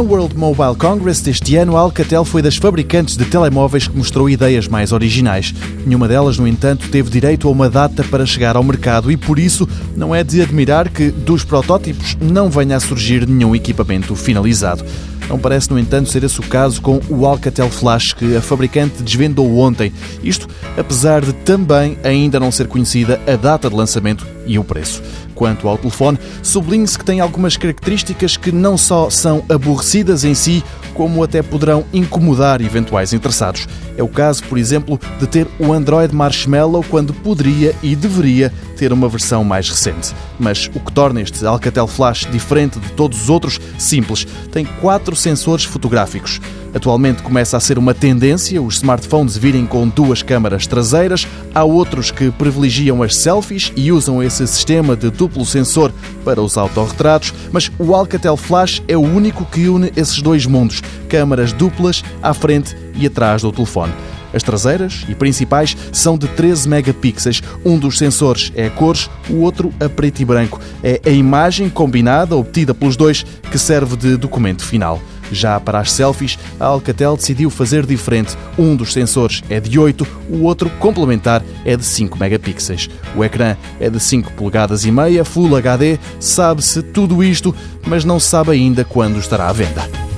World Mobile Congress deste ano, a Alcatel foi das fabricantes de telemóveis que mostrou ideias mais originais. Nenhuma delas, no entanto, teve direito a uma data para chegar ao mercado e, por isso, não é de admirar que dos protótipos não venha a surgir nenhum equipamento finalizado. Não parece, no entanto, ser esse o caso com o Alcatel Flash que a fabricante desvendou ontem. Isto apesar de também ainda não ser conhecida a data de lançamento e o preço. Quanto ao telefone, sublinhe-se que tem algumas características que não só são aborrecidas em si, como até poderão incomodar eventuais interessados. É o caso, por exemplo, de ter o Android Marshmallow quando poderia e deveria ter uma versão mais recente. Mas o que torna este Alcatel Flash diferente de todos os outros, simples, tem quatro sensores fotográficos. Atualmente começa a ser uma tendência os smartphones virem com duas câmaras traseiras. Há outros que privilegiam as selfies e usam esse sistema de duplo sensor para os autorretratos, mas o Alcatel Flash é o único que une esses dois mundos: câmaras duplas à frente e atrás do telefone. As traseiras e principais são de 13 megapixels. Um dos sensores é a cores, o outro a preto e branco. É a imagem combinada obtida pelos dois que serve de documento final. Já para as selfies, a Alcatel decidiu fazer diferente. Um dos sensores é de 8, o outro complementar é de 5 megapixels. O ecrã é de 5 polegadas e meia, Full HD. Sabe-se tudo isto, mas não se sabe ainda quando estará à venda.